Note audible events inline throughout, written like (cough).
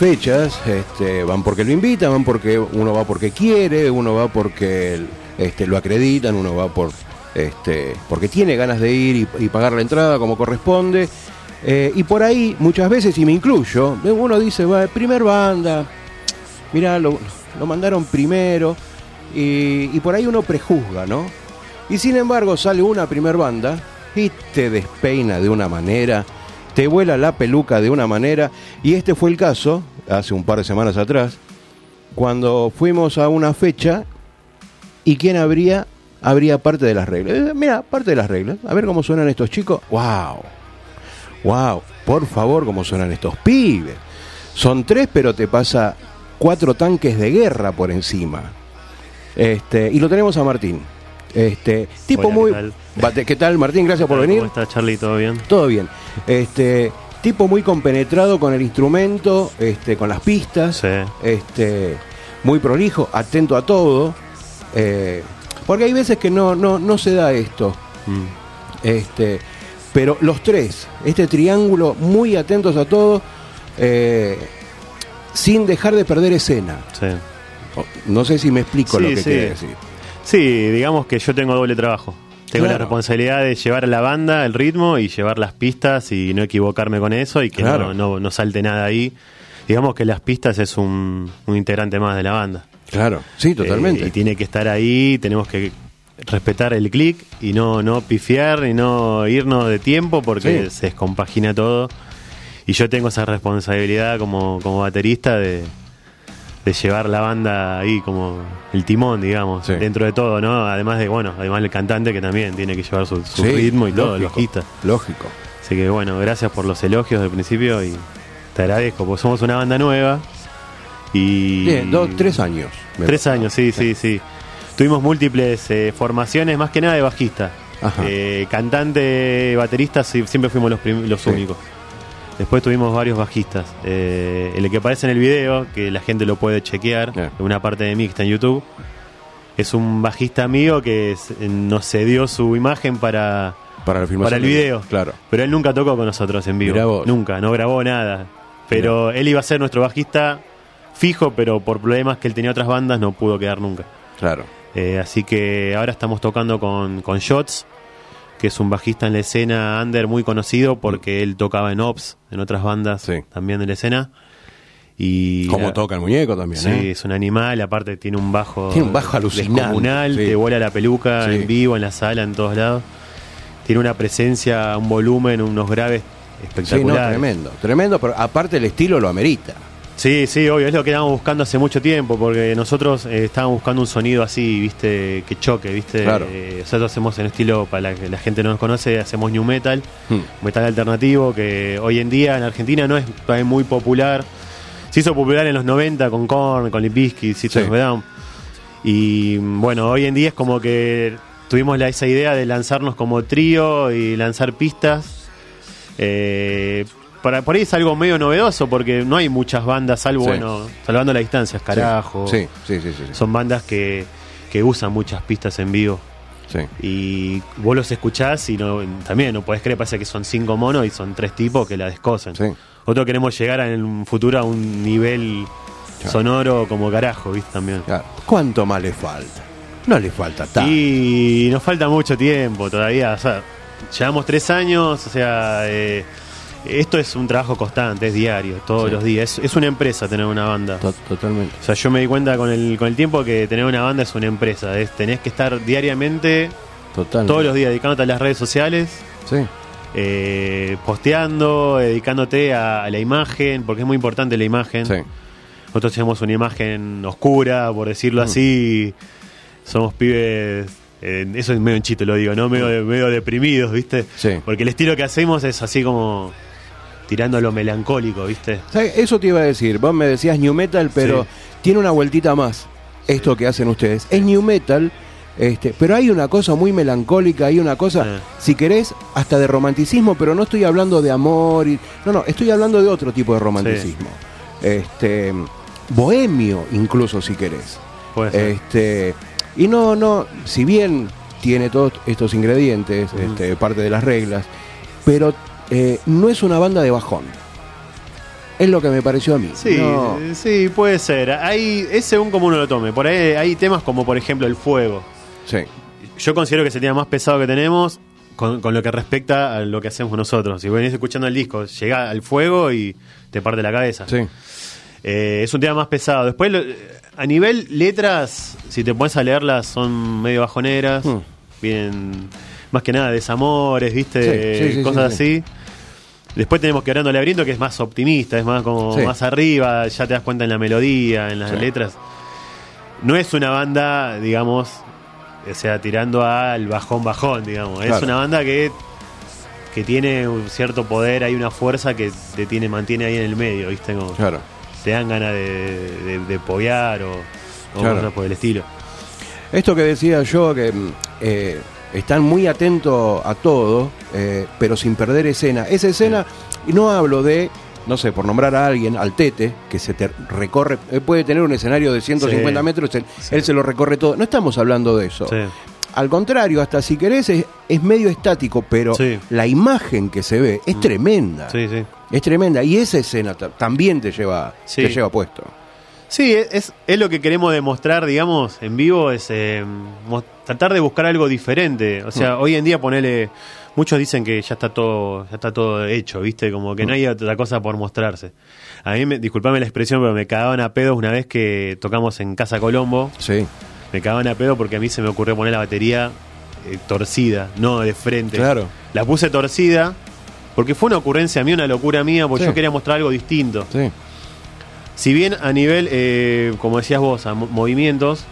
fechas, este, van porque lo invitan, van porque uno va porque quiere, uno va porque este, lo acreditan, uno va por este, porque tiene ganas de ir y, pagar la entrada como corresponde. Eh, y por ahí, muchas veces, y me incluyo, uno dice, va, primer banda, mira, lo, lo mandaron primero, y, y por ahí uno prejuzga, ¿no? Y sin embargo sale una primer banda y te despeina de una manera, te vuela la peluca de una manera, y este fue el caso, hace un par de semanas atrás, cuando fuimos a una fecha y quién habría, habría parte de las reglas. Eh, Mira, parte de las reglas, a ver cómo suenan estos chicos, wow, wow, por favor, cómo suenan estos pibes. Son tres, pero te pasa cuatro tanques de guerra por encima. Este, y lo tenemos a Martín. Este, tipo Hola, muy ¿qué tal? Bate- ¿Qué tal, Martín? Gracias por venir. ¿Cómo está Charlie? ¿Todo bien? Todo bien. Este, tipo muy compenetrado con el instrumento, este, con las pistas, Sí. este, muy prolijo, atento a todo. eh, porque hay veces que no, no, no se da esto. Mm. Este, pero los tres, este triángulo, muy atentos a todo, eh, sin dejar de perder escena. Sí. Oh, No sé si me explico lo que sí. quiere decir. Sí, digamos que yo tengo doble trabajo. Tengo la responsabilidad de llevar a la banda el ritmo y llevar las pistas y no equivocarme con eso y que Claro. no, no, no salte nada ahí. Digamos que las pistas es un, un integrante más de la banda. Claro, sí, totalmente. Eh, y tiene que estar ahí, tenemos que respetar el clic y no, no pifiar y no irnos de tiempo porque Sí. se descompagina todo. Y yo tengo esa responsabilidad como, como baterista de, de llevar la banda ahí como el timón, digamos, Sí. dentro de todo, ¿no? Además de, bueno, además del cantante que también tiene que llevar su, su Sí, ritmo y todo, el lógico, bajista. Lógico. Así que bueno, gracias por los elogios del principio y te agradezco, porque somos una banda nueva. Y Bien, dos, tres años. Tres años, sí, sí, sí. Tuvimos múltiples eh, formaciones, más que nada de bajista. Ajá. Eh, cantante, baterista, siempre fuimos los, los únicos. Después tuvimos varios bajistas. Eh, el que aparece en el video, que la gente lo puede chequear, en una parte de mí que está en YouTube, es un bajista amigo que es- nos cedió su imagen para, Para la filmación. para el video. Claro. Pero él nunca tocó con nosotros en vivo. Nunca, no grabó nada. Pero él iba a ser nuestro bajista fijo, pero por problemas que él tenía otras bandas no pudo quedar nunca. Claro. Eh, así que ahora estamos tocando con, con Shots, que es un bajista en la escena under muy conocido porque él tocaba en Ops, en otras bandas Sí. también de la escena. Y Como la- toca el muñeco también, Sí, ¿eh? es un animal, aparte tiene un bajo. Tiene un bajo alucinante, descomunal, sí. te vuela la peluca Sí. en vivo, en la sala, en todos lados. Tiene una presencia, un volumen, unos graves Sí, no, espectaculares. tremendo. Tremendo, pero aparte el estilo lo amerita. Sí, sí, obvio, es lo que estábamos buscando hace mucho tiempo, porque nosotros eh, estábamos buscando un sonido así, viste, que choque, viste. Claro. Eh, nosotros hacemos en estilo, para la que la gente no nos conoce, hacemos new metal, Hmm. metal alternativo, que hoy en día en Argentina no es todavía muy popular. Se hizo popular en los 90 con Korn, con Limp Bizkit, System Sí. Down. Y bueno, hoy en día es como que tuvimos la, esa idea de lanzarnos como trío y lanzar pistas. Eh, para, por ahí es algo medio novedoso porque no hay muchas bandas, salvo, Sí. bueno, salvando las distancias, carajo. Sí, sí, sí, sí. sí. Son bandas que, que usan muchas pistas en vivo. Sí. Y vos los escuchás y no, también no podés creer, parece que son cinco monos y son tres tipos que la descosen. Sí. Nosotros queremos llegar en un futuro a un nivel Claro. sonoro como carajo, ¿viste? También. Claro. ¿Cuánto más le falta? No le falta tanto. Y nos falta mucho tiempo todavía. O sea, llevamos tres años, o sea, eh, esto es un trabajo constante, es diario, todos Sí. los días. Es, es una empresa tener una banda. To- Totalmente. O sea, yo me di cuenta con el, con el tiempo que tener una banda es una empresa. Es, tenés que estar diariamente, Totalmente. todos los días, dedicándote a las redes sociales, Sí. eh, posteando, dedicándote a, a la imagen, porque es muy importante la imagen. Sí. Nosotros tenemos una imagen oscura, por Mm. decirlo así. Somos pibes. eh, eso es medio en chiste, lo digo, ¿no? Medio, medio deprimidos, ¿viste? Sí. Porque el estilo que hacemos es así como tirando a lo melancólico, ¿viste? ¿Sabes? Eso te iba a decir. Vos me decías New Metal, pero Sí. tiene una vueltita más. Esto que hacen ustedes. Es New Metal, este, pero hay una cosa muy melancólica, hay una cosa, Sí. si querés, hasta de romanticismo, pero no estoy hablando de amor. Y, no, no, estoy hablando de otro tipo de romanticismo. Este, bohemio, incluso, si querés. Este, y no, no, si bien tiene todos estos ingredientes, este, parte de las reglas, pero eh, no es una banda de bajón. Es lo que me pareció a mí. Sí, No, sí, puede ser. Hay, es según como uno lo tome. Por ahí hay temas como, por ejemplo, el fuego. sí, Yo considero que es el tema más pesado que tenemos con, con lo que respecta a lo que hacemos nosotros. Si venís escuchando el disco, llega al fuego y te parte la cabeza. sí. Eh, es un tema más pesado. Después, lo- a nivel letras, si te pones a leerlas, son medio bajoneras. Mm. Vienen más que nada desamores, ¿viste? Sí, sí, sí, Cosas sí, así. Después tenemos Quebrando Laberinto, que es más optimista, es más como Sí. más arriba, ya te das cuenta en la melodía, en las Sí. letras. No es una banda, digamos, o sea, tirando al bajón bajón, digamos. Es una banda que, que tiene un cierto poder, hay una fuerza que te tiene, mantiene ahí en el medio, ¿viste? Como, Claro. te dan ganas de, de, o, o Claro. cosas por el estilo. Esto que decía yo, que mm, eh, están muy atentos a todo, eh, pero sin perder escena. Esa escena, y no hablo de, no sé, por nombrar a alguien, al Tete, que se te recorre, él puede tener un escenario de 150 Sí. metros, él, Sí. él se lo recorre todo. No estamos hablando de eso. Sí. Al contrario, hasta si querés, es, es medio estático, pero la imagen que se ve es tremenda. Sí, sí. Es tremenda. Y esa escena ta- también te lleva, te lleva puesto. Sí, es, es lo que queremos demostrar, digamos, en vivo, es eh, tratar de buscar algo diferente. O sea, hoy en día ponele, muchos dicen que ya está todo, ya está todo hecho, ¿viste? Como que no hay otra cosa por mostrarse. A mí, me, disculpame la expresión, pero me cagaban a pedos una vez que tocamos en Casa Colombo. Sí. Me cagaban a pedo porque a mí se me ocurrió poner la batería eh, torcida, no de frente. Claro. La puse torcida porque fue una ocurrencia mía, una locura mía, porque Sí. yo quería mostrar algo distinto. Sí. Si bien a nivel, eh, como decías vos, a mo- movimientos,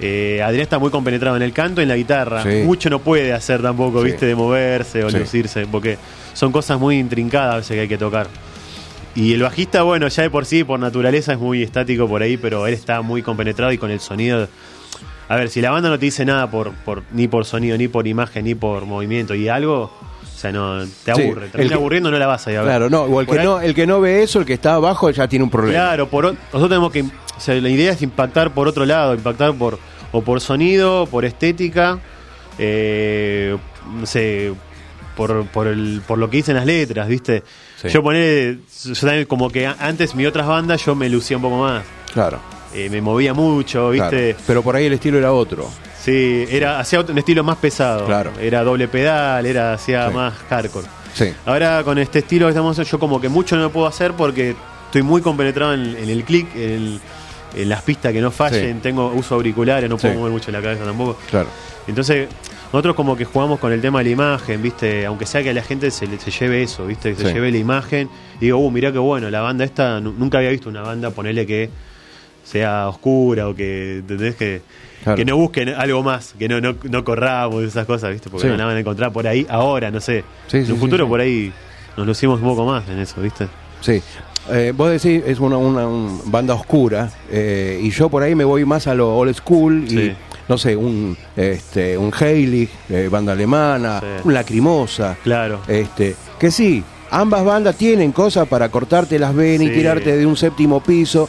eh, Adrián está muy compenetrado en el canto y en la guitarra. Sí. Mucho no puede hacer tampoco, Sí. viste, de moverse o Sí. lucirse, porque son cosas muy intrincadas a veces que hay que tocar. Y el bajista, bueno, ya de por sí, por naturaleza, es muy estático por ahí, pero él está muy compenetrado y con el sonido. A ver, si la banda no te dice nada por, por ni por sonido, ni por imagen, ni por movimiento y algo, o sea, no te Sí, aburre. el Termina que- aburriendo, no la vas a ir a ver. Claro, no, o el Por que ahí- no, el que no ve eso, el que está abajo ya tiene un problema. Claro, por, nosotros tenemos que. O sea, la idea es impactar por otro lado, impactar por o por sonido, por estética, eh, no sé, por, por, el, por lo que dicen las letras, ¿viste? Sí. Yo poner. Yo también, como que antes mi otras bandas yo me lucía un poco más. Claro, eh, me movía mucho, claro. ¿viste? Pero por ahí el estilo era otro. Sí, era, hacía un estilo más pesado. Claro. Era doble pedal, era hacía Sí. más hardcore. Sí. Ahora con este estilo que estamos haciendo, yo como que mucho no lo puedo hacer porque estoy muy compenetrado en, en el click, en, el- en las pistas que no fallen, Sí. tengo uso auriculares, no puedo mover mucho la cabeza tampoco. Claro. Entonces, nosotros como que jugamos con el tema de la imagen, ¿viste? Aunque sea que a la gente se, le- se lleve eso, ¿viste? Que se lleve la imagen. Y digo, uh, mirá qué bueno, la banda esta, nu- nunca había visto una banda, ponerle que sea oscura o que, ¿entendés? Que, Claro. que no busquen algo más, que no, no, no corramos esas cosas, ¿viste? Porque Sí. no la van a encontrar por ahí ahora, no sé. Sí, en sí, un futuro por ahí nos lucimos un poco más en eso, ¿viste? Sí. Eh, vos decís, es una, una- un- banda oscura, eh, y yo por ahí me voy más a lo old school, y no sé, un este un Heilig, eh, banda alemana, Sí. un Lacrimosa, Claro. este, que sí, ambas bandas tienen cosas para cortarte las venas y tirarte de un séptimo piso,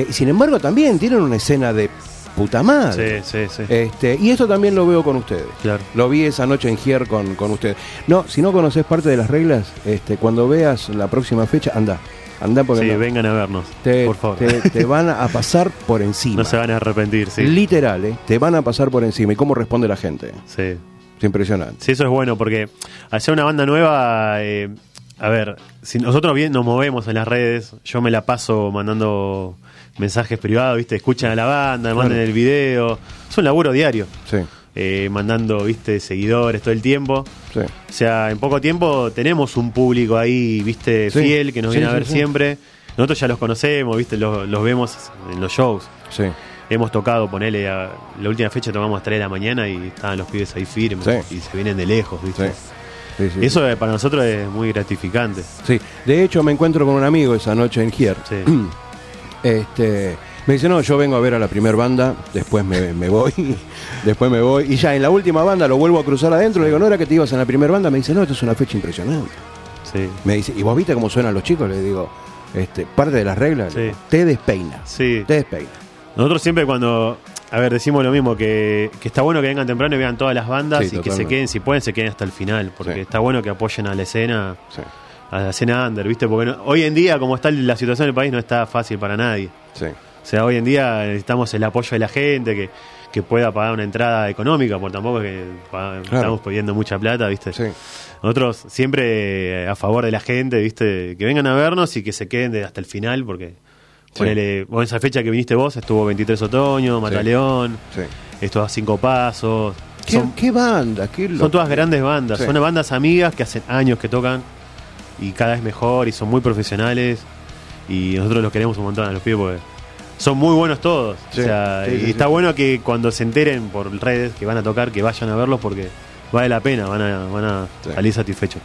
eh, sin embargo también tienen una escena de puta madre. Sí, sí, sí. Este, y esto también lo veo con ustedes. Claro. Lo vi esa noche en Gier con, con ustedes. No, si no conoces parte de las reglas, este, cuando veas la próxima fecha, anda. Anda porque Sí, no. vengan a vernos, te, por favor. te- te (laughs) van a pasar por encima. No se van a arrepentir, sí. Literal, ¿eh? Te van a pasar por encima. ¿Y cómo responde la gente? Sí. Es impresionante. Sí, eso es bueno porque hacer una banda nueva, eh, a ver, si nosotros bien nos movemos en las redes, yo me la paso mandando mensajes privados, ¿viste? Escuchan a la banda, mandan el video. Es un laburo diario, Sí, eh, mandando, ¿viste? Seguidores todo el tiempo. sí. O sea, en poco tiempo tenemos un público ahí, ¿viste? Sí, Fiel, que nos viene a ver siempre. Nosotros ya los conocemos, ¿viste? Los, los vemos en los shows. Sí, Hemos tocado, ponele, a- la última fecha tocamos a 3 de la mañana y estaban los pibes ahí firmes Sí. y se vienen de lejos, ¿viste? sí. Sí, Eso para nosotros es muy gratificante. Sí, de hecho me encuentro con un amigo esa noche en Gier. (clears throat) Este, me dice, no, yo vengo a ver a la primera banda, después me, me voy, (laughs) después me voy. Y ya en la última banda lo vuelvo a cruzar adentro, le digo, no era que te ibas en la primera banda, me dice, no, esto es una fecha impresionante. Sí. Me dice, ¿y vos viste cómo suenan los chicos? Le digo, este, parte de las reglas, Sí. te despeina, Sí. te despeina. Nosotros siempre cuando, a ver, decimos lo mismo, que, que está bueno que vengan temprano y vean todas las bandas y que se queden, si pueden, se queden hasta el final, porque está bueno que apoyen a la escena. Sí. A la escena under, ¿viste? Porque no- hoy en día, como está la situación del país, no está fácil para nadie. Sí. O sea, hoy en día necesitamos el apoyo de la gente que, que pueda pagar una entrada económica, porque tampoco es que estamos pidiendo mucha plata, ¿viste? Sí. Nosotros siempre eh, a favor de la gente, ¿viste? Que vengan a vernos y que se queden de- hasta el final, porque Sí. ponele, vos en esa fecha que viniste vos estuvo 23 Otoño, Mataleón, Sí. estuvo a Cinco Pasos. ¿Qué, Son, qué banda? ¿Qué son todas grandes bandas, son bandas amigas que hacen años que tocan y cada vez mejor y son muy profesionales y nosotros los queremos un montón a los pibes porque son muy buenos todos. Sí, o sea, sí, y sí, está bueno que cuando se enteren por redes que van a tocar, que vayan a verlos porque vale la pena, van a, van a Sí. salir satisfechos.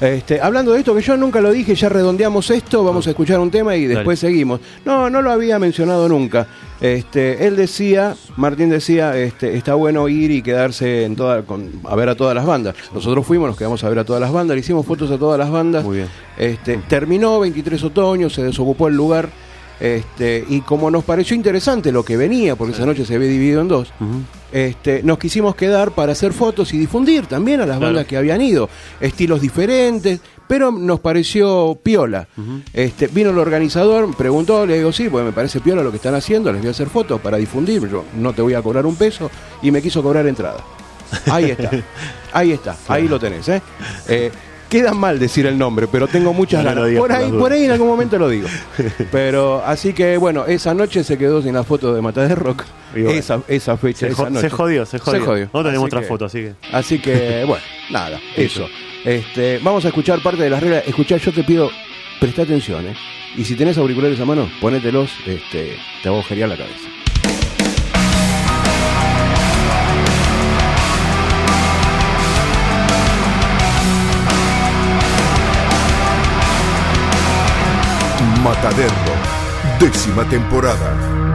Este, hablando de esto, que yo nunca lo dije, ya redondeamos esto, vamos a escuchar un tema y después seguimos. No, no lo había mencionado nunca. Este, él decía, Martín decía, este, está bueno ir y quedarse en toda, con- a ver a todas las bandas. Nosotros fuimos, nos quedamos a ver a todas las bandas, le hicimos fotos a todas las bandas. Muy bien. Este, terminó 23 otoño, se desocupó el lugar. Este, y como nos pareció interesante lo que venía, porque esa noche se había dividido en dos, este, nos quisimos quedar para hacer fotos y difundir también a las Claro. bandas que habían ido, estilos diferentes, pero nos pareció piola. este, vino el organizador, preguntó, le digo, sí, pues me parece piola lo que están haciendo, les voy a hacer fotos para difundir, yo no te voy a cobrar un peso, y me quiso cobrar entrada. Ahí está, (laughs) ahí está, ahí lo tenés. ¿eh? Eh, Queda mal decir el nombre, pero tengo muchas No, no ganas. por, ahí, por ahí en algún momento lo digo. (laughs) Pero así que bueno, esa noche se quedó sin la foto de Mata de Rock. Bueno. esa, esa fecha, Se, esa jo- noche. se jodió, se jodió. Nosotros tenemos otra que- foto, así que. Así que, (laughs) bueno, nada, eso. Este, vamos a escuchar parte de las reglas. Escuchar, yo te pido, presta atención, ¿eh? Y si tenés auriculares a mano, ponételos, este, te va a agujerear la cabeza. Mataderro, décima temporada.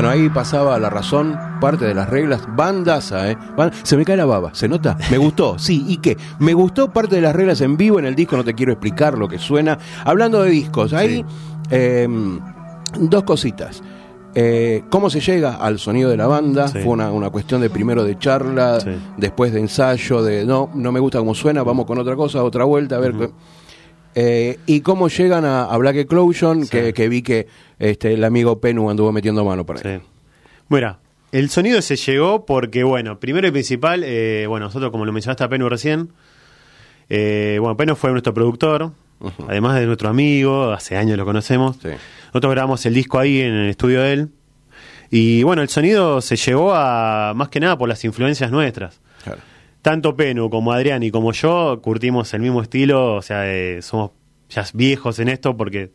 Bueno, ahí pasaba la razón, parte de las reglas, bandaza, ¿eh? Se me cae la baba, ¿se nota? Me gustó, sí, ¿y qué? Me gustó parte de las reglas en vivo en el disco, no te quiero explicar lo que suena. Hablando de discos, ahí eh, dos cositas. Eh, ¿Cómo se llega al sonido de la banda? Sí. Fue una, una cuestión de primero de charla, Sí. después de ensayo, de no, no me gusta cómo suena, vamos con otra cosa, otra vuelta, a ver. qué- Eh, y cómo llegan a, a Black Eclosion, que, que vi que este, el amigo Penu anduvo metiendo mano para ahí. Sí. Mira, el sonido se llegó porque, bueno, primero y principal, eh, bueno, nosotros, como lo mencionaste a Penu recién, eh, bueno, Penu fue nuestro productor, además de nuestro amigo, hace años lo conocemos. Sí. Nosotros grabamos el disco ahí en el estudio de él. Y bueno, el sonido se llegó a más que nada por las influencias nuestras. Claro. Tanto Penu como Adrián y como yo curtimos el mismo estilo, o sea, eh, somos ya viejos en esto porque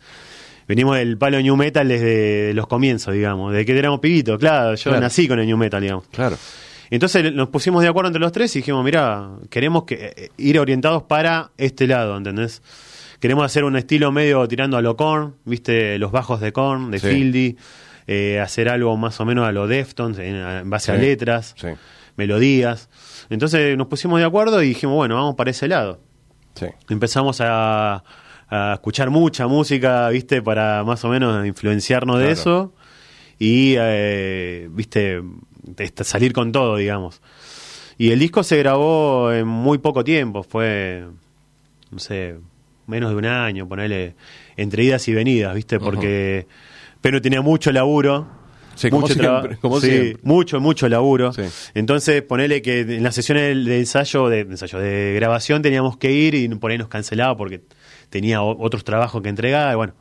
venimos del palo new metal desde los comienzos, digamos, desde que éramos pibitos, claro, yo Claro. nací con el new metal, digamos. Claro. Entonces nos pusimos de acuerdo entre los tres y dijimos, mira, queremos que, eh, ir orientados para este lado, ¿entendés? Queremos hacer un estilo medio tirando a lo Korn, viste, los bajos de Korn, de Sí. Fieldy, eh, hacer algo más o menos a lo Deftones, en, en base a letras, Sí. melodías. Entonces nos pusimos de acuerdo y dijimos, bueno, vamos para ese lado. Sí. Empezamos a, a escuchar mucha música, viste, para más o menos influenciarnos de eso y, eh, viste, salir con todo, digamos. Y el disco se grabó en muy poco tiempo, fue, no sé, menos de un año, ponerle entre idas y venidas, viste, porque Pero tenía mucho laburo. Sí, mucho traba- siempre, (laughs) como sí, siempre. mucho, mucho laburo. Sí. Entonces, ponele que en las sesiones de, ensayo, de, ensayo, de grabación teníamos que ir y por ahí nos cancelaba porque tenía otros trabajos que entregar. y bueno,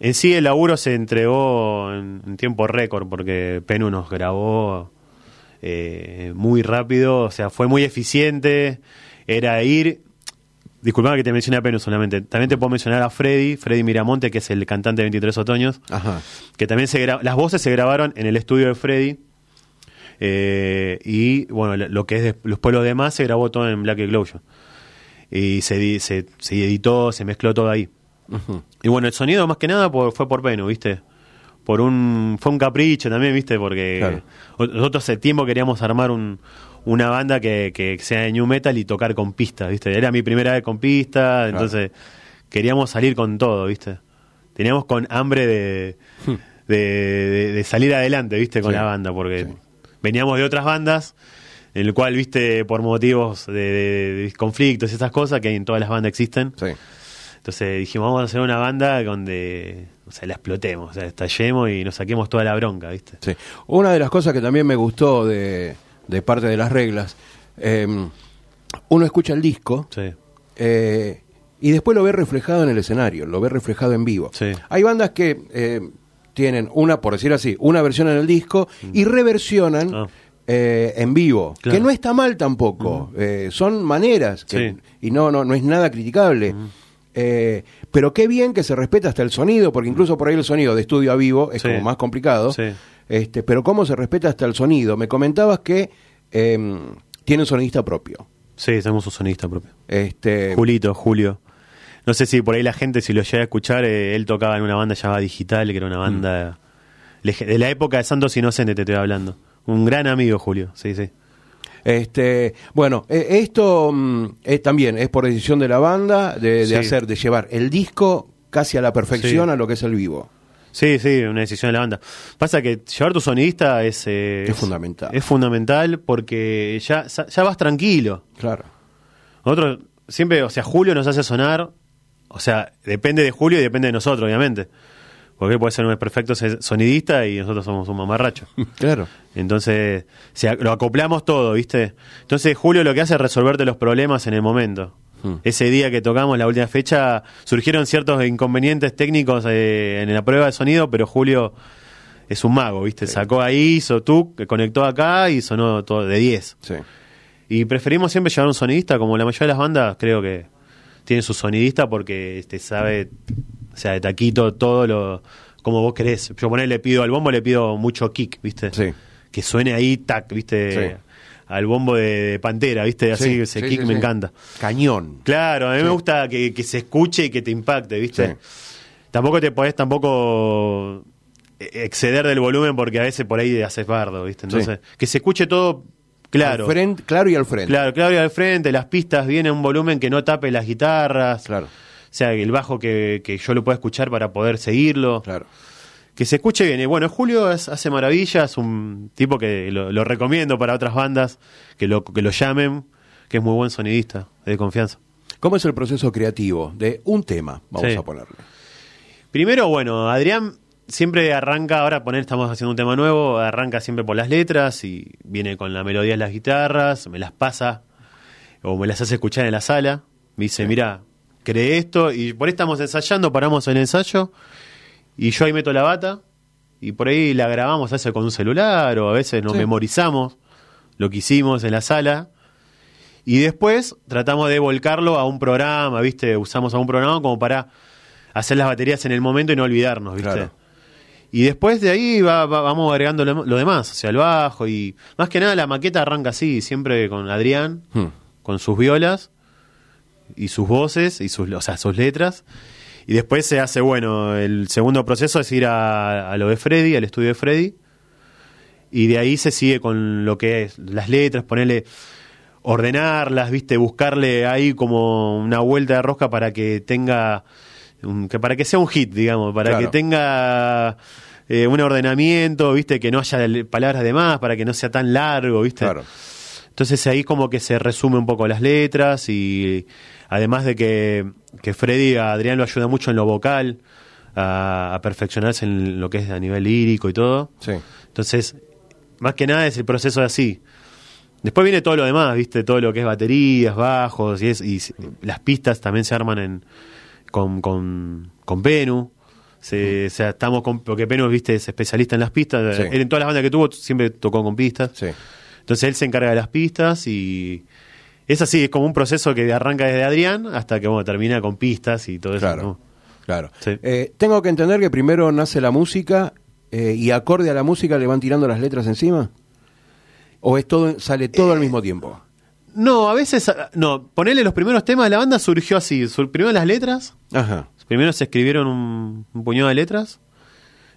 en sí el laburo se entregó en, en tiempo récord porque Penu nos grabó eh, muy rápido, o sea, fue muy eficiente. Era ir. Disculpame que te mencioné a Penu solamente. También te puedo mencionar a Freddy, Freddy Miramonte, que es el cantante de 23 Otoños Ajá. que también se las voces se grabaron en el estudio de Freddy eh, y bueno lo- lo que es de- los pueblos demás se grabó todo en Black Explosion y se, di- se, se editó se mezcló todo ahí y bueno el sonido más que nada por- fue por Penu viste por un fue un capricho también viste porque Claro. nosotros hace tiempo queríamos armar un una banda que, que sea de new metal y tocar con pistas viste era mi primera vez con pistas entonces queríamos salir con todo viste teníamos con hambre de, de, de- de salir adelante, ¿viste? Con Sí, la banda, porque sí. veníamos de otras bandas, en el cual, ¿viste? Por motivos de conflictos y esas cosas que en todas las bandas existen. Sí. Entonces dijimos, vamos a hacer una banda donde, o sea, la explotemos, o sea, estallemos y nos saquemos toda la bronca, ¿viste? Sí. Una de las cosas que también me gustó de, de parte de las reglas, eh, uno escucha el disco Sí. eh, y después lo ve reflejado en el escenario, lo ve reflejado en vivo. Sí. Hay bandas que eh, tienen una, por decir así, una versión en el disco y reversionan Ah. eh, en vivo, Claro. que no está mal tampoco. Eh, son maneras que- Sí. y no, no, no es nada criticable. Eh, pero qué bien que se respeta hasta el sonido, porque incluso por ahí el sonido de estudio a vivo es Sí. como más complicado. Sí. Este, pero cómo se respeta hasta el sonido. Me comentabas que eh, tiene un sonidista propio. Sí, tenemos un sonista propio. Este, Julito, Julio. No sé si por ahí la gente, si lo llega a escuchar, eh, él tocaba en una banda llamada Digital, que era una banda lege- de la época de Santos Inocentes, te estoy hablando. Un gran amigo, Julio, sí, sí. Este, bueno, eh, esto mm, es también es por decisión de la banda de, de Sí. hacer, de llevar el disco casi a la perfección Sí. a lo que es el vivo. Sí, sí, una decisión de la banda. Pasa que llevar tu sonidista es... eh, Es fundamental. Es fundamental porque ya, ya vas tranquilo. Claro. Nosotros siempre, o sea, Julio nos hace sonar, o sea, depende de Julio y depende de nosotros, obviamente. Porque puede ser un perfecto sonidista y nosotros somos un mamarracho. (laughs) Claro. Entonces, lo acoplamos todo, ¿viste? Entonces, Julio lo que hace es resolverte los problemas en el momento. Hmm. Ese día que tocamos la última fecha, surgieron ciertos inconvenientes técnicos eh, en la prueba de sonido, pero Julio es un mago, ¿viste? Sacó ahí, hizo tú, conectó acá y sonó todo de 10. Sí. Y preferimos siempre llevar un sonidista, como la mayoría de las bandas, creo que tiene su sonidista porque este, sabe, o sea, de taquito todo lo como vos querés. Yo poner le pido al bombo, le pido mucho kick, ¿viste? Sí. Que suene ahí, tac, ¿viste? Sí. Al bombo de, de Pantera, ¿viste? Así, Sí, ese sí, kick sí, me encanta. Cañón. Claro, a mí me gusta que, que se escuche y que te impacte, ¿viste? Sí. Tampoco te podés tampoco exceder del volumen porque a veces por ahí haces bardo, ¿viste? Entonces, que se escuche todo claro. Frente- claro y al frente. Claro, claro, y al frente, las pistas viene un volumen que no tape las guitarras. Claro. O sea, el bajo que, que yo lo pueda escuchar para poder seguirlo. Claro. Que se escuche bien. Y bueno, Julio es- hace maravillas, un tipo que lo, lo recomiendo para otras bandas, que lo, que lo llamen, que es muy buen sonidista, de confianza. ¿Cómo es el proceso creativo de un tema? Vamos Sí. a ponerle. Primero, bueno, Adrián siempre arranca, ahora poner, estamos haciendo un tema nuevo, arranca siempre por las letras y viene con la melodía de las guitarras, me las pasa o me las hace escuchar en la sala. Me dice, mira, cree esto y por ahí estamos ensayando, paramos el ensayo y yo ahí meto la bata y por ahí la grabamos a veces con un celular o a veces nos Sí. memorizamos lo que hicimos en la sala y después tratamos de volcarlo a un programa, ¿viste? Usamos a un programa como para hacer las baterías en el momento y no olvidarnos, ¿viste? Claro. Y después de ahí va- va- vamos agregando lo, lo demás, o sea, el bajo y más que nada la maqueta arranca así, siempre con Adrián, Hmm. con sus violas y sus voces y sus, o sea, sus letras. Y después se hace, bueno, el segundo proceso es ir a, a lo de Freddy, al estudio de Freddy. Y de ahí se sigue con lo que es las letras, ponerle, ordenarlas, viste, buscarle ahí como una vuelta de rosca para que tenga, un- que para que sea un hit, digamos, para Claro. que tenga eh, un ordenamiento, viste, que no haya palabras de más, para que no sea tan largo, viste. Claro. Entonces ahí como que se resume un poco las letras y además de que, que Freddy a Adrián lo ayuda mucho en lo vocal, a, a perfeccionarse en lo que es a nivel lírico y todo. Sí. Entonces, más que nada es el proceso de así. Después viene todo lo demás, ¿viste? Todo lo que es baterías, bajos y, es, y las pistas también se arman en, con, con, con Penu. Se, o sea, estamos con, porque Penu, ¿viste? Es especialista en las pistas. Sí. Él en todas las bandas que tuvo siempre tocó con pistas. Sí. Entonces él se encarga de las pistas y es así, es como un proceso que arranca desde Adrián hasta que bueno, termina con pistas y todo eso. Claro. ¿no? Claro. Sí. Eh, tengo que entender que primero nace la música eh, y acorde a la música le van tirando las letras encima. ¿O es todo, sale todo al mismo tiempo? No, a veces, ah, no, ponerle los primeros temas de la banda surgió así, sur- primero las letras, Ajá. primero se escribieron un, un puñado de letras,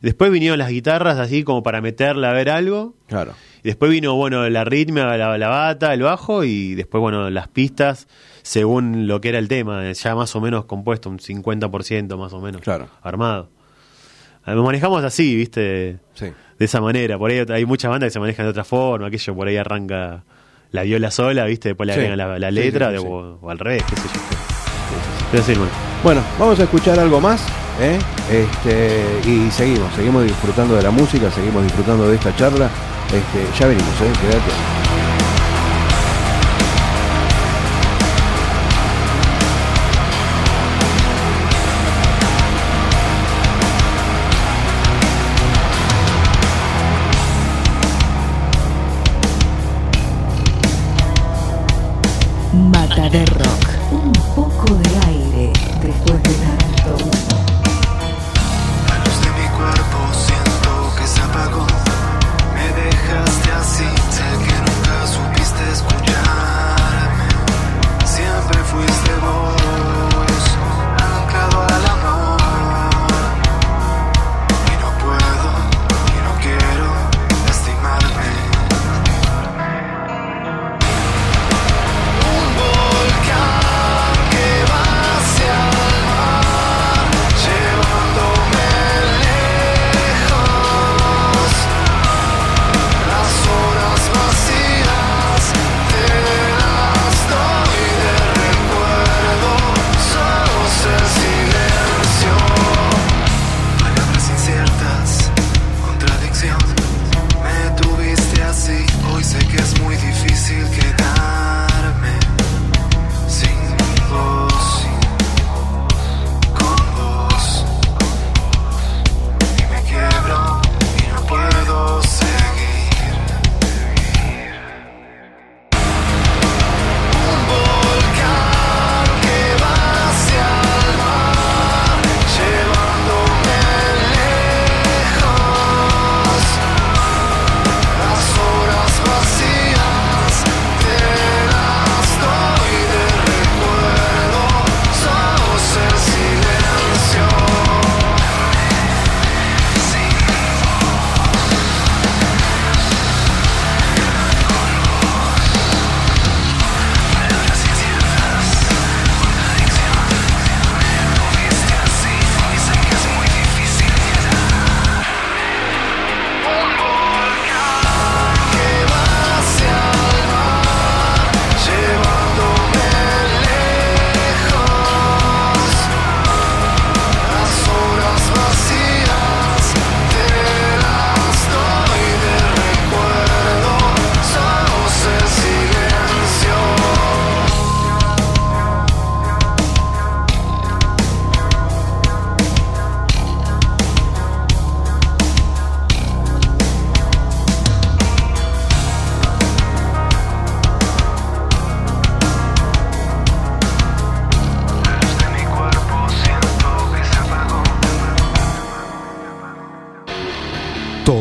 después vinieron las guitarras así como para meterle a ver algo, Claro. Y después vino, bueno, la ritmia, la, la bata, el bajo, y después, bueno, las pistas, según lo que era el tema, ya más o menos compuesto, un 50% más o menos Claro. armado. Ah, Nos manejamos así, viste, Sí. de esa manera. Por ahí hay muchas bandas que se manejan de otra forma, aquello por ahí arranca la viola sola, viste, después le Sí. agregan la, letra sí, sí, de- sí. O, o al revés, qué sé yo. Pero sí, bueno. Bueno, vamos a escuchar algo más. ¿eh? Este, y seguimos, seguimos disfrutando de la música, seguimos disfrutando de esta charla. Este, ya venimos, ¿eh? quédate.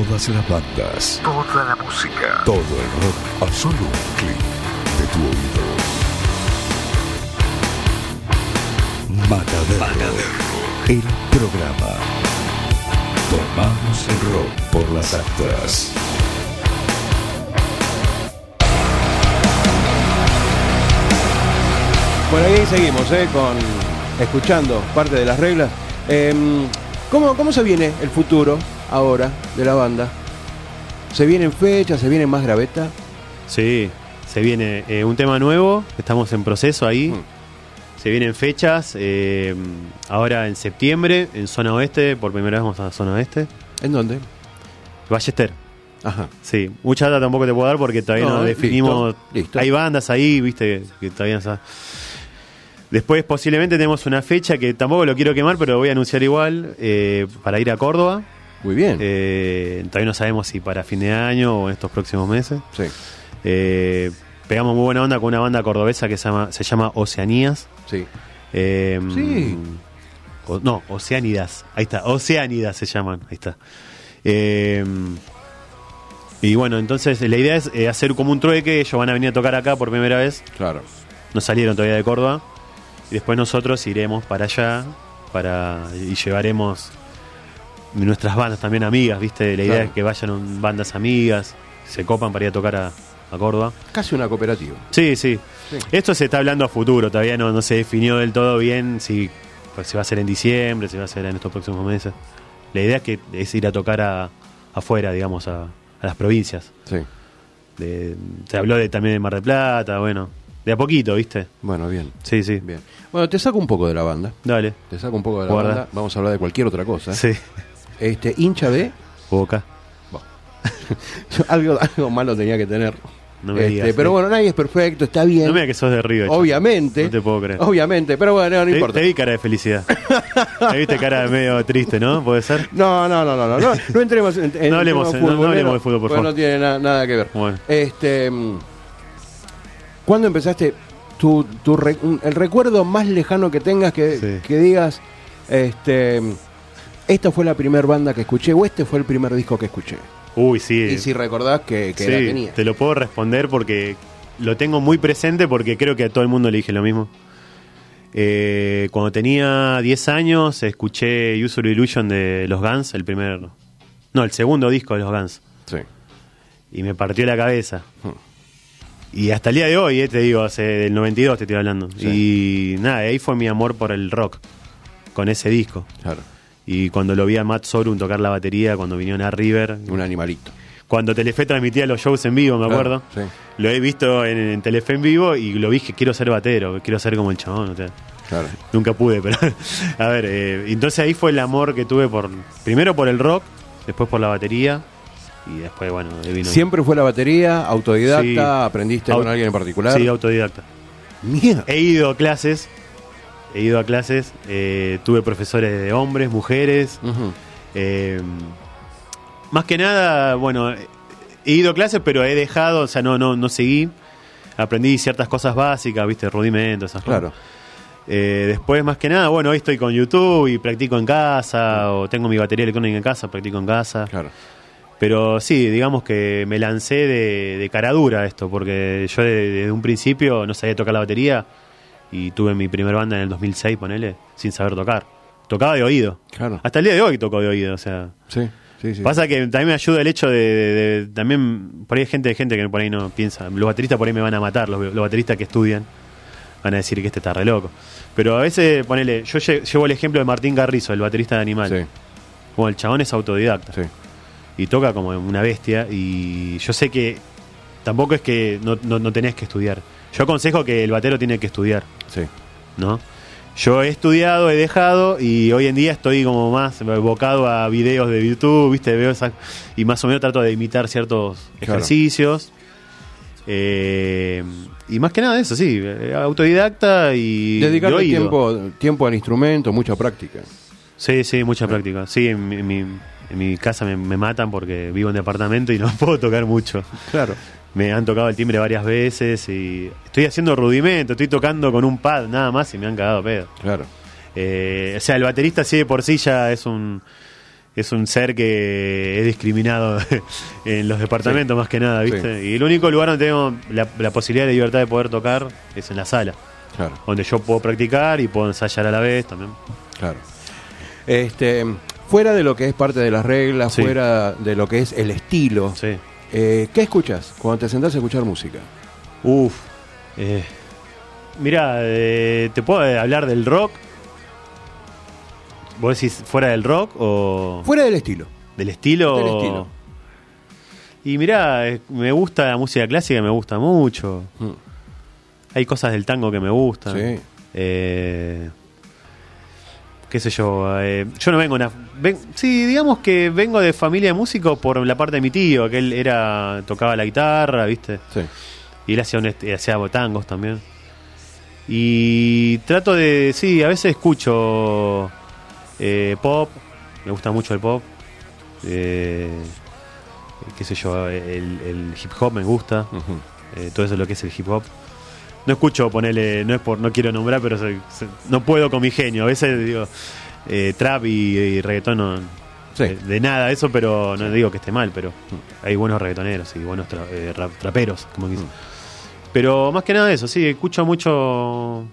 Todas las bandas, Toda la música. todo el rock a solo un clic de tu oído. Matadero. El programa. Tomamos el rock por las actas. Bueno, ahí seguimos, ¿eh? Con, escuchando parte de las reglas. Em, ¿cómo, ¿Cómo se viene el futuro ahora de la banda? ¿Se vienen fechas? ¿Se viene más graveta? Sí, se viene eh, un tema nuevo, estamos en proceso ahí. Mm. Se vienen fechas, eh, ahora en septiembre, en zona oeste, por primera vez vamos a zona oeste. ¿En dónde? Ballester, Ajá. sí. Mucha data tampoco te puedo dar porque todavía no, No, definimos. listo, listo. Hay bandas ahí, viste, que todavía no Después posiblemente tenemos una fecha que tampoco lo quiero quemar, pero voy a anunciar igual, eh, para ir a Córdoba. Muy bien. Eh, todavía no sabemos si para fin de año o en estos próximos meses. sí, Eh, pegamos muy buena onda con una banda cordobesa que se llama, se llama Oceanías. sí. Eh, Sí. o- no, Oceánidas. Ahí está, Oceánidas se llaman. Ahí está. Eh, y bueno, entonces la idea es eh, hacer como un trueque. Ellos van a venir a tocar acá por primera vez. Claro. No salieron todavía de Córdoba. Y después nosotros iremos para allá para y llevaremos nuestras bandas también amigas, ¿viste? La idea Claro. es que vayan bandas amigas, se copan para ir a tocar a, a Córdoba. Casi una cooperativa. Sí, sí, Sí. Esto se está hablando a futuro, todavía no, no se definió del todo bien si pues, se va a hacer en diciembre, si va a hacer en estos próximos meses. La idea es que es ir a tocar a, afuera, digamos, a, a las provincias. Sí. De- se habló de, también de Mar del Plata, bueno, de a poquito, ¿viste? Bueno, bien. Sí, sí. Bien. Bueno, te saco un poco de la banda. Dale. Te saco un poco de la Guarda. banda. Vamos a hablar de cualquier otra cosa. Sí. Este, hincha de. Boca. (laughs) algo, algo malo tenía que tener. No me Este, digas, pero sí. bueno, nadie es perfecto, está bien. No me digas que sos de River. obviamente. No te puedo creer. Obviamente, pero bueno, no Te, importa. te vi cara de felicidad. te viste cara de medio triste, ¿no? ¿Puede ser? No, no, no, no, no, no, no entremos en, en No hablemos- no- hablemos de fútbol, por favor. No tiene na- nada que ver. Bueno. Este, mm, ¿cuándo empezaste tu, tu re- el recuerdo más lejano que tengas que, Sí. que digas, este, esta fue la primera banda que escuché o este fue el primer disco que escuché? Uy, sí. Y si recordás que, que sí, la tenía. te lo puedo responder porque lo tengo muy presente porque creo que a todo el mundo le dije lo mismo. Eh, cuando tenía 10 años escuché User Illusion de los Guns, el primer... No, el segundo disco de los Guns. Sí. Y me partió la cabeza. Hmm. Y hasta el día de hoy, eh, te digo, hace del 92 te estoy hablando. Sí. Y nada, ahí fue mi amor por el rock, con ese disco. Claro. Y cuando lo vi a Matt Sorum tocar la batería, cuando vinieron a River, Un animalito. cuando Telefe transmitía los shows en vivo, me Claro, acuerdo. sí. Lo he visto en, en Telefe en vivo y lo vi que quiero ser batero, quiero ser como el chabón. o sea, Claro. nunca pude, pero (laughs) a ver, eh, entonces ahí fue el amor que tuve por primero por el rock, después por la batería y después, bueno, vino. Siempre fue la batería, autodidacta, Sí. aprendiste con alguien en particular. Sí, autodidacta. Mierda. He ido a clases, he ido a clases, eh, tuve profesores de hombres, mujeres. Eh, más que nada, bueno, he ido a clases, pero he dejado, o sea, no, no, no seguí. Aprendí ciertas cosas básicas, viste, rudimentos, esas cosas. Claro. Eh, después, más que nada, bueno, hoy estoy con YouTube y practico en casa, o tengo mi batería electrónica en casa, practico en casa. Claro. Pero sí, digamos que me lancé de, de cara dura esto, porque yo de- desde un principio no sabía tocar la batería y tuve mi primer banda en el 2006, ponele, sin saber tocar. Tocaba de oído. Claro. Hasta el día de hoy toco de oído, o sea. Sí, sí, sí. Pasa que también me ayuda el hecho de, de- de- también por ahí hay gente de gente que por ahí no piensa, los bateristas por ahí me van a matar, los, los bateristas que estudian van a decir que este está re loco. Pero a veces ponele, yo lle- llevo el ejemplo de Martín Garrizo, el baterista de Animal. Sí, Bueno, el chabón es autodidacta sí. y toca como una bestia y yo sé que tampoco es que no, no, no tenés que estudiar. Yo aconsejo que el batero tiene que estudiar, sí. ¿no? Yo he estudiado, he dejado y hoy en día estoy como más evocado a videos de YouTube, ¿viste? Veo esa- y más o menos trato de imitar ciertos Claro. ejercicios. Eh, y más que nada eso, sí, eh, autodidacta y de Dedicarle tiempo, tiempo al instrumento, mucha práctica. Sí, sí, mucha práctica. Sí, en mi, en mi- en mi casa me, me matan porque vivo en departamento y no (laughs) puedo tocar mucho. Claro. Me han tocado el timbre varias veces y estoy haciendo rudimento, estoy tocando con un pad nada más y me han cagado pedo. Claro. Eh, o sea, el baterista sí de por sí ya es un es un ser que es discriminado (laughs) en los departamentos más que nada, ¿viste? Y el único lugar donde tengo la, la posibilidad de libertad de poder tocar es en la sala, Claro, donde yo puedo practicar y puedo ensayar a la vez también. claro. Este, fuera de lo que es parte de las reglas, Sí. fuera de lo que es el estilo, Sí. Eh, ¿qué escuchas cuando te sentás a escuchar música? Uf. Eh, mira, eh, ¿te puedo hablar del rock? ¿Vos decís fuera del rock o Fuera del estilo. del estilo? Del estilo. Y mira, me gusta la música clásica, me gusta mucho. Mm. Hay cosas del tango que me gustan. Sí. Eh, qué sé yo, eh, yo no vengo una... ven- sí, digamos que vengo de familia de músicos por la parte de mi tío, que él era tocaba la guitarra, ¿viste? Sí. Y él hacía, un hacía tangos también. Y trato de. Sí, a veces escucho eh, pop. Me gusta mucho el pop. Eh, qué sé yo, el, el hip hop me gusta. Eh, todo eso es lo que es el hip hop. No escucho ponerle. No es por. No quiero nombrar, pero se- se- no puedo con mi genio. A veces digo. eh, trap y, y reggaetón no. Sí. De, de nada eso, pero no digo que esté mal, pero hay buenos reggaetoneros y buenos tra- eh, rap- traperos, como dicen. Pero más que nada eso, sí, escucho mucho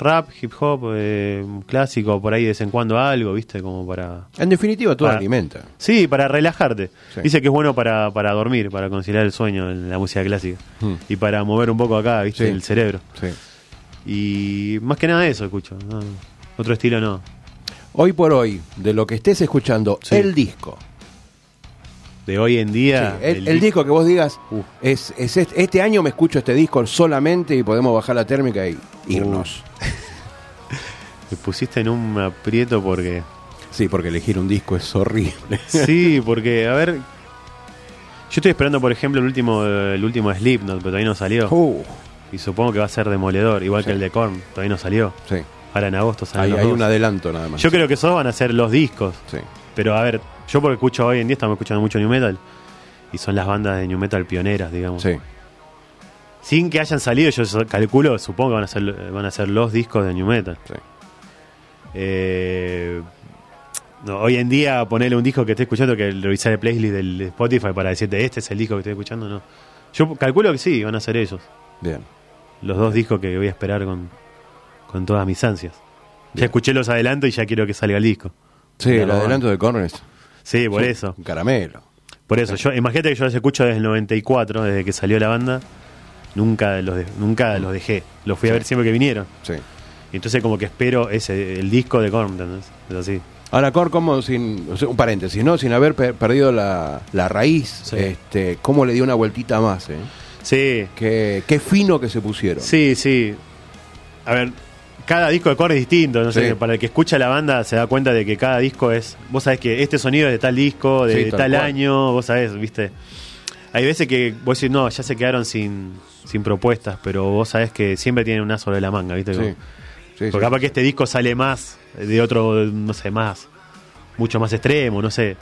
rap, hip hop, eh, clásico, por ahí de vez en cuando algo, ¿viste? Como para... En definitiva, todo Para- alimenta. Sí, para relajarte. Sí. Dice que es bueno para, para dormir, para conciliar el sueño en la música clásica. Mm. Y para mover un poco acá, ¿viste? Sí. El cerebro. Sí. Y más que nada eso escucho. ¿no? Otro estilo no. Hoy por hoy, de lo que estés escuchando, el disco. De hoy en Sí, día... el, el disco que vos digas, Uf. es, es este, este año me escucho este disco solamente y podemos bajar la térmica y irnos. (laughs) Me pusiste en un aprieto porque... Sí, porque elegir un disco es horrible. (laughs) Sí, porque, a ver. Yo estoy esperando, por ejemplo, el último el último Slipknot, pero todavía no salió. Uh, Y supongo que va a ser demoledor, igual que el de Korn, todavía no salió. sí, Ahora en agosto salen hay, hay un adelanto nada más. Yo creo que esos van a ser los discos. Sí. Pero a ver, yo porque escucho hoy en día, estamos escuchando mucho New Metal. Y son las bandas de New Metal pioneras, digamos. Sí. Sin que hayan salido, yo calculo, supongo que van a ser, van a ser los discos de New Metal. Sí. Eh, no, hoy en día ponerle un disco que esté escuchando, que revisar el playlist del Spotify para decirte este es el disco que estoy escuchando, no. Yo calculo que sí, van a ser ellos. Bien. Los dos discos que voy a esperar con, con todas mis ansias. Ya escuché los adelantos y ya quiero que salga el disco. Sí, el adelanto de Corners. Sí, por eso. Un caramelo. Por eso, yo imagínate que yo los escucho desde el 94, desde que salió la banda. Nunca los, de- nunca los dejé. Los fui a ver siempre que vinieron. Sí. Y entonces como que espero ese el disco de Korn, ¿entendés? Es así. Ahora, Cor, como sin, un paréntesis, ¿no? Sin haber per- perdido la, la raíz, Sí. este, cómo le dio una vueltita más, ¿eh? Sí, Qué, qué fino que se pusieron. Sí, sí. A ver, cada disco de Korn es distinto. No sé, para el que escucha la banda se da cuenta de que cada disco es. Vos sabés que este sonido es de tal disco, de, Sí, de tal año, vos sabés, viste. Hay veces que vos decís, no, ya se quedaron sin, sin propuestas, pero vos sabés que siempre tienen una sobre la manga, viste. Sí. Porque capaz que este disco sale más de otro, no sé, más, mucho más extremo, no sé.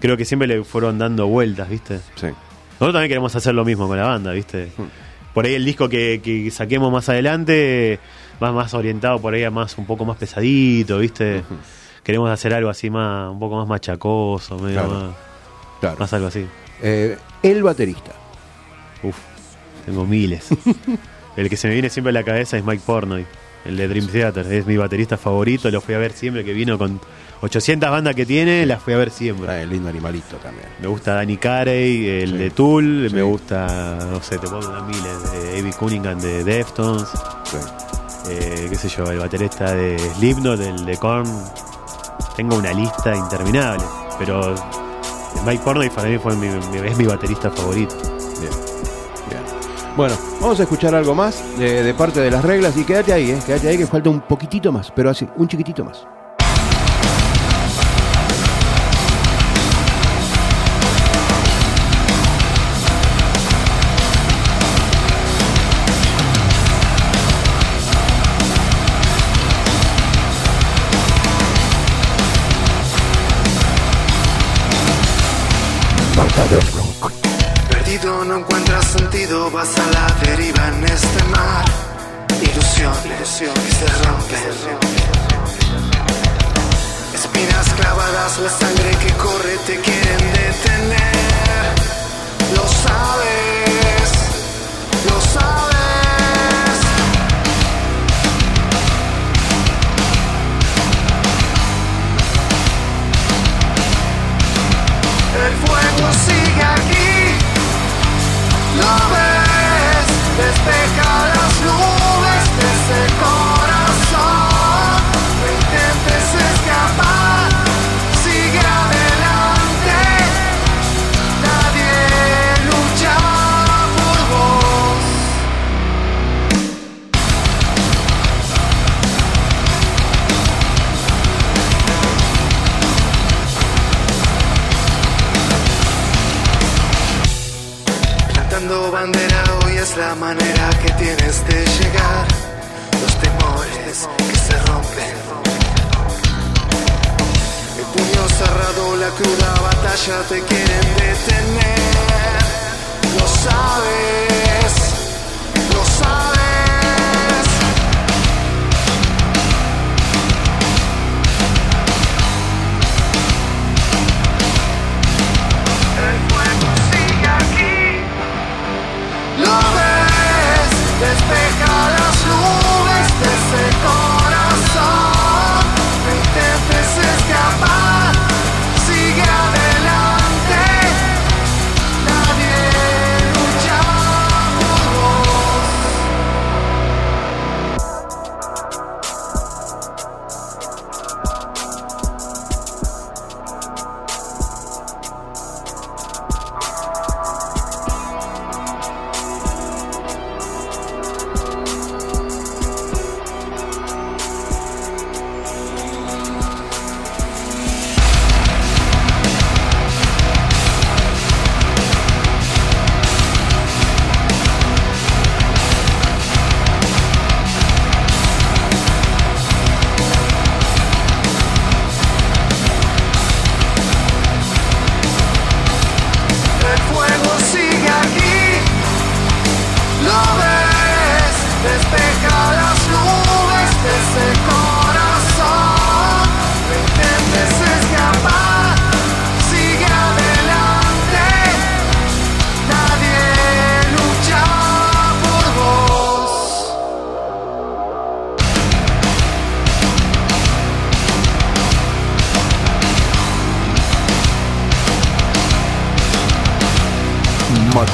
Creo que siempre le fueron dando vueltas, viste. Sí. Nosotros también queremos hacer lo mismo con la banda, ¿viste? Por ahí el disco que, que saquemos más adelante va más orientado por ahí a más un poco más pesadito, ¿viste? Queremos hacer algo así más un poco más machacoso, medio Claro. más, Claro. más algo así. Eh, el baterista. Uf, tengo miles. (laughs) el que se me viene siempre a la cabeza es Mike Pornoy, el de Dream Theater, es mi baterista favorito, lo fui a ver siempre que vino con 800 bandas que tiene, las fui a ver siempre. Ah, el lindo animalito también. Me gusta Danny Carey, el Sí. de Tool, Sí. me gusta, no sé, te pongo una miles, de Avi Cunningham de Deftones, Sí. Eh, qué sé yo, el baterista de Slipknot, el de Korn. Tengo una lista interminable, pero Mike Pornoy para mí fue mi, mi- es mi baterista favorito. Bien. Bien. Bueno, vamos a escuchar algo más de, de parte de las reglas y quédate ahí, ¿eh? Quédate ahí que falta un poquitito más, pero así, un chiquitito más. Perdido no encuentras sentido, vas a la deriva en este mar. Ilusiones que se rompen. Espinas clavadas, la sangre que corre te quieren detener. Lo sabes, lo sabes. Lo ves, cruda batalla te quieren detener. Lo sabes,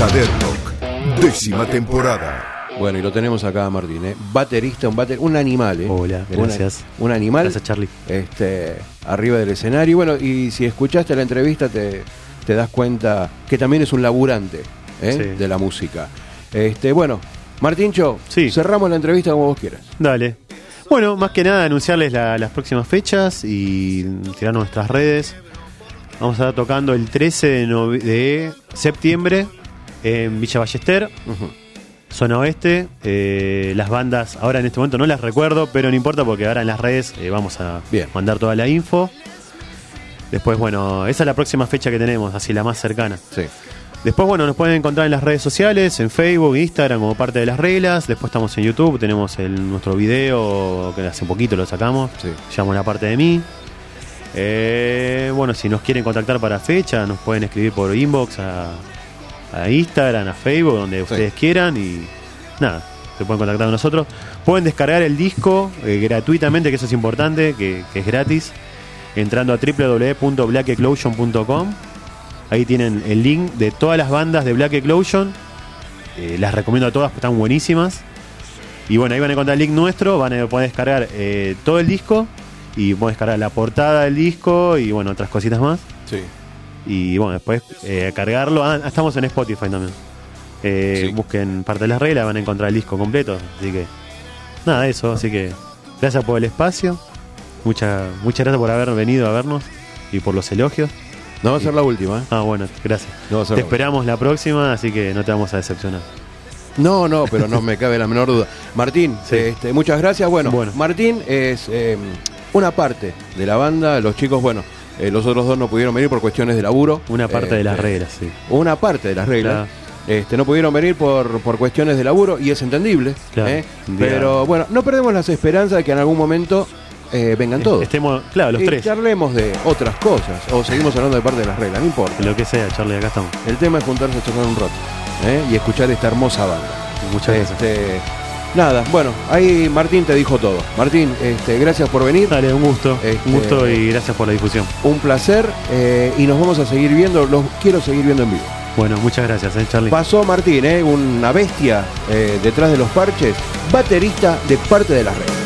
Matader Rock, décima temporada. Bueno, y lo tenemos acá, Martín, ¿eh? baterista, un bater, un animal, ¿eh? Hola, gracias. Un, animal. Gracias, Charlie. Este, arriba del escenario. Y bueno, y si escuchaste la entrevista te, te das cuenta que también es un laburante ¿eh? Sí. de la música. Este, bueno, Martíncho, Sí. cerramos la entrevista como vos quieras. Dale. Bueno, más que nada anunciarles la- las próximas fechas y tirar nuestras redes. Vamos a estar tocando el 13 de, nove- de septiembre en Villa Ballester, zona oeste. Eh, las bandas, ahora en este momento no las recuerdo, pero no importa porque ahora en las redes eh, vamos a Bien. mandar toda la info. Después, bueno, esa es la próxima fecha que tenemos, así la más cercana. Sí. Después, bueno, nos pueden encontrar en las redes sociales, en Facebook, Instagram, como parte de las reglas. Después estamos en YouTube, tenemos el, nuestro video, que hace poquito lo sacamos. Sí. Se llama La parte de mí. Eh, bueno, si nos quieren contactar para fecha, nos pueden escribir por inbox a, a Instagram, a Facebook, donde ustedes quieran. Y nada, se pueden contactar con nosotros. Pueden descargar el disco eh, gratuitamente, que eso es importante, que, que es gratis, entrando a www.blackeclosion.com. Ahí tienen el link de todas las bandas de Black Eclosion. Eh, las recomiendo a todas, porque están buenísimas. Y bueno, ahí van a encontrar el link nuestro, van a poder descargar eh, todo el disco y pueden descargar la portada del disco y bueno, otras cositas más. Sí. Y bueno, después eh, cargarlo. Ah, estamos en Spotify también. Eh, Sí. Busquen parte de las reglas, van a encontrar el disco completo. Así que nada, eso. Así que gracias por el espacio. Muchas muchas gracias por haber venido a vernos y por los elogios. No va a ser la última, ¿eh? Ah, bueno, gracias. No va a ser Te la esperamos la próxima, así que no te vamos a decepcionar. No, no, pero no me cabe la menor duda. Martín, (laughs) Sí. este, muchas gracias. Bueno, Bueno. Martín es eh, una parte de la banda. Los chicos, bueno, eh, los otros dos no pudieron venir por cuestiones de laburo. Una parte de las Este, reglas, sí. Una parte de las reglas. Claro. Este, no pudieron venir por, por cuestiones de laburo y es entendible. Claro. ¿eh? Pero bueno, no perdemos las esperanzas de que en algún momento eh, vengan todos. Estemos, claro, los Y tres. charlemos de otras cosas. O seguimos hablando de parte de las reglas, no importa. Lo que sea, Charlie, acá estamos. El tema es juntarse a tocar un rato ¿eh? y escuchar esta hermosa banda. Muchas gracias. Este, nada, bueno, ahí Martín te dijo todo. Martín, este, gracias por venir. Dale, un gusto. Este- Un gusto y gracias por la difusión. Un placer eh, y nos vamos a seguir viendo. Los quiero seguir viendo en vivo. Bueno, muchas gracias, eh, Charlie. Pasó Martín, ¿eh? una bestia eh, detrás de los parches, baterista de parte de las reglas.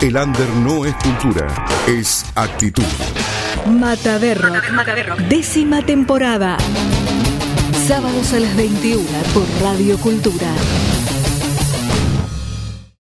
El under no es cultura, es actitud. Mataderro. Décima temporada. Sábados a las 21 por Radio Cultura.